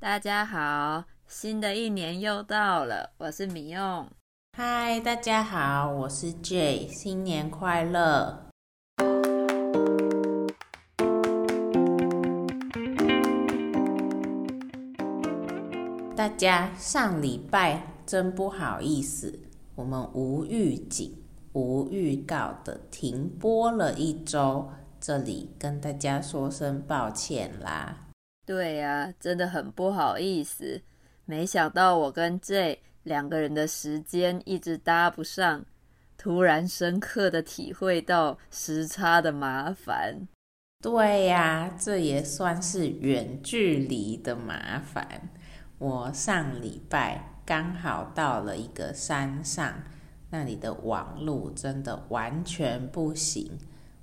大家好，新的一年又到了，我是米用。嗨，大家好，我是 Jay，新年快乐！大家上礼拜真不好意思，我们无预警、无预告的停播了一周，这里跟大家说声抱歉啦。对呀，真的很不好意思，没想到我跟 J。两个人的时间一直搭不上，突然深刻的体会到时差的麻烦。对呀，这也算是远距离的麻烦。我上礼拜刚好到了一个山上，那里的网路真的完全不行。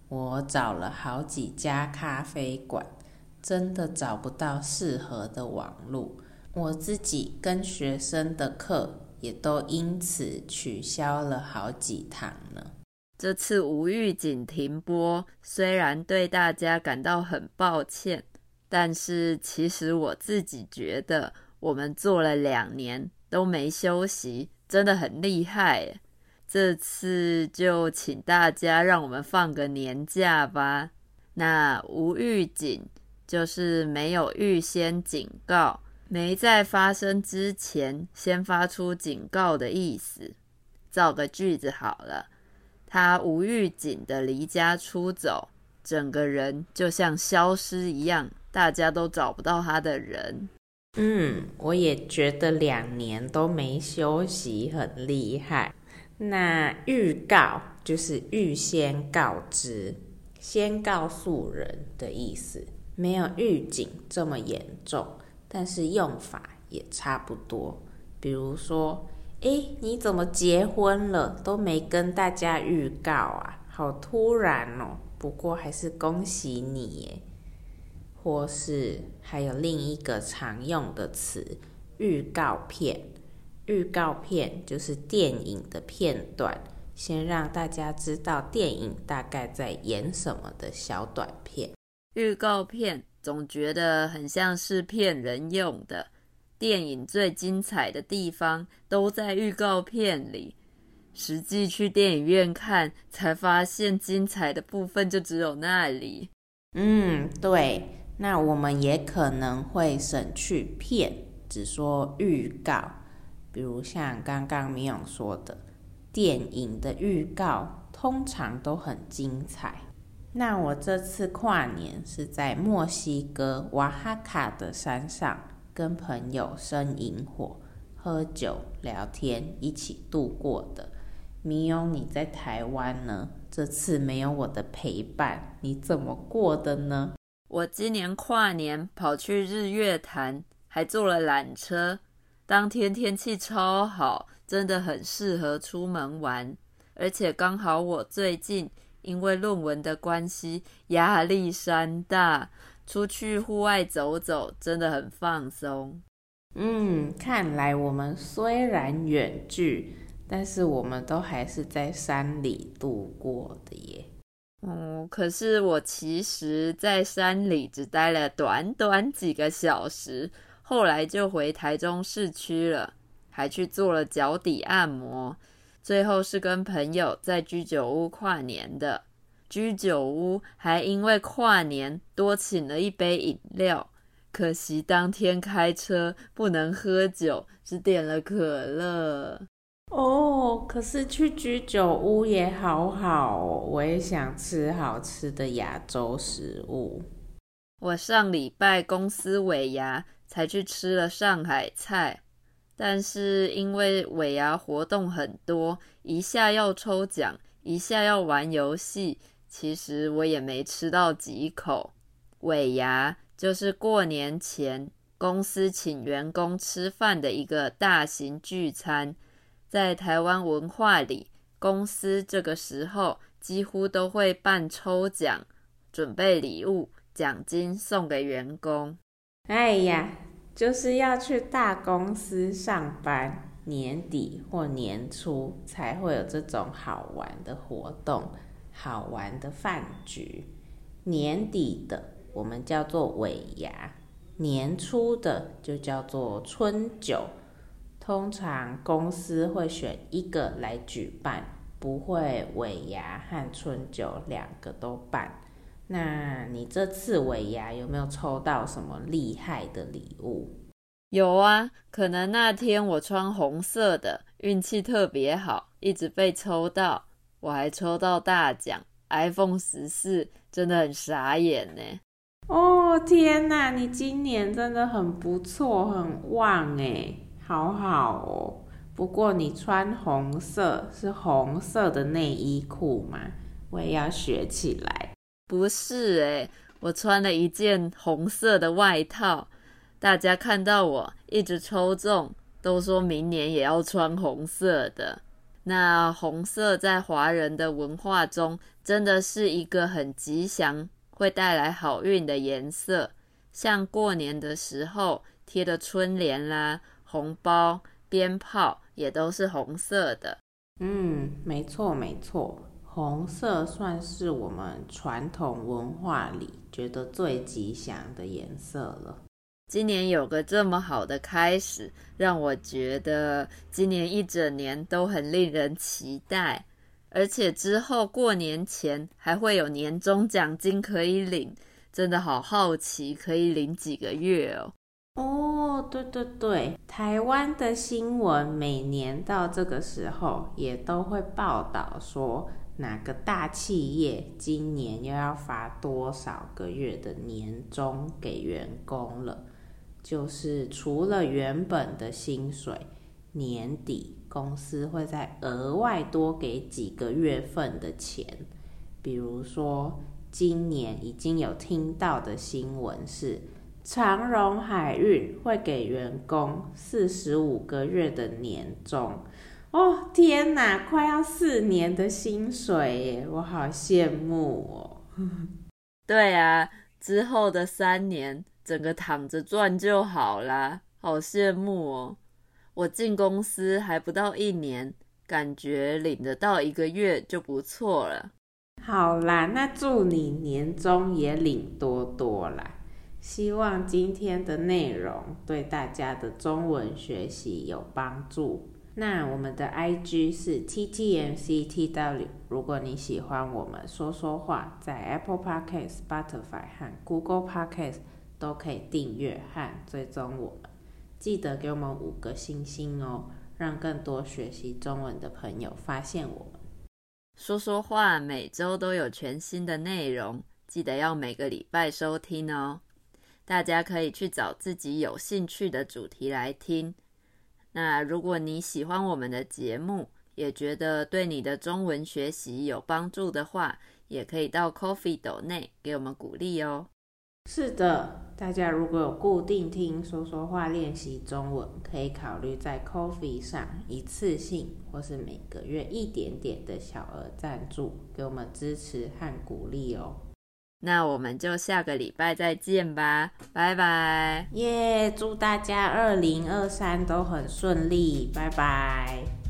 我找了好几家咖啡馆，真的找不到适合的网路。我自己跟学生的课也都因此取消了好几堂呢。这次无预警停播，虽然对大家感到很抱歉，但是其实我自己觉得，我们做了两年都没休息，真的很厉害。这次就请大家让我们放个年假吧。那无预警就是没有预先警告。没在发生之前先发出警告的意思。造个句子好了，他无预警的离家出走，整个人就像消失一样，大家都找不到他的人。嗯，我也觉得两年都没休息很厉害。那预告就是预先告知，先告诉人的意思，没有预警这么严重。但是用法也差不多，比如说，诶，你怎么结婚了都没跟大家预告啊？好突然哦！不过还是恭喜你耶。或是还有另一个常用的词，预告片。预告片就是电影的片段，先让大家知道电影大概在演什么的小短片。预告片。总觉得很像是骗人用的。电影最精彩的地方都在预告片里，实际去电影院看才发现精彩的部分就只有那里。嗯，对。那我们也可能会省去片，只说预告。比如像刚刚米勇说的，电影的预告通常都很精彩。那我这次跨年是在墨西哥瓦哈卡的山上，跟朋友生营火、喝酒、聊天，一起度过的。米勇，你在台湾呢？这次没有我的陪伴，你怎么过的呢？我今年跨年跑去日月潭，还坐了缆车。当天天气超好，真的很适合出门玩，而且刚好我最近。因为论文的关系，压力山大，出去户外走走真的很放松。嗯，看来我们虽然远距，但是我们都还是在山里度过的耶。嗯，可是我其实，在山里只待了短短几个小时，后来就回台中市区了，还去做了脚底按摩。最后是跟朋友在居酒屋跨年的，居酒屋还因为跨年多请了一杯饮料，可惜当天开车不能喝酒，只点了可乐。哦，可是去居酒屋也好好哦，我也想吃好吃的亚洲食物。我上礼拜公司尾牙才去吃了上海菜。但是因为尾牙活动很多，一下要抽奖，一下要玩游戏，其实我也没吃到几口。尾牙就是过年前公司请员工吃饭的一个大型聚餐，在台湾文化里，公司这个时候几乎都会办抽奖，准备礼物、奖金送给员工。哎呀！就是要去大公司上班，年底或年初才会有这种好玩的活动、好玩的饭局。年底的我们叫做尾牙，年初的就叫做春酒。通常公司会选一个来举办，不会尾牙和春酒两个都办。那你这次尾牙有没有抽到什么厉害的礼物？有啊，可能那天我穿红色的，运气特别好，一直被抽到。我还抽到大奖 iPhone 十四，真的很傻眼呢。哦天哪，你今年真的很不错，很旺诶，好好哦。不过你穿红色是红色的内衣裤吗？我也要学起来。不是诶，我穿了一件红色的外套。大家看到我一直抽中，都说明年也要穿红色的。那红色在华人的文化中，真的是一个很吉祥、会带来好运的颜色。像过年的时候贴的春联啦、红包、鞭炮，也都是红色的。嗯，没错没错，红色算是我们传统文化里觉得最吉祥的颜色了。今年有个这么好的开始，让我觉得今年一整年都很令人期待，而且之后过年前还会有年终奖金可以领，真的好好奇可以领几个月哦。哦，对对对，台湾的新闻每年到这个时候也都会报道说哪个大企业今年又要发多少个月的年终给员工了。就是除了原本的薪水，年底公司会再额外多给几个月份的钱。比如说，今年已经有听到的新闻是，长荣海运会给员工四十五个月的年终。哦，天哪，快要四年的薪水耶，我好羡慕哦。对啊，之后的三年。整个躺着赚就好啦，好羡慕哦！我进公司还不到一年，感觉领得到一个月就不错了。好啦，那祝你年终也领多多啦！希望今天的内容对大家的中文学习有帮助。那我们的 IG 是 TTMCTW，如果你喜欢我们说说话，在 Apple Podcast、Spotify 和 Google Podcast。都可以订阅和追踪我们，记得给我们五个星星哦，让更多学习中文的朋友发现我们。说说话每周都有全新的内容，记得要每个礼拜收听哦。大家可以去找自己有兴趣的主题来听。那如果你喜欢我们的节目，也觉得对你的中文学习有帮助的话，也可以到 Coffee 斗内给我们鼓励哦。是的，大家如果有固定听说说话练习中文，可以考虑在 Coffee 上一次性或是每个月一点点的小额赞助，给我们支持和鼓励哦。那我们就下个礼拜再见吧，拜拜！耶，祝大家二零二三都很顺利，拜拜。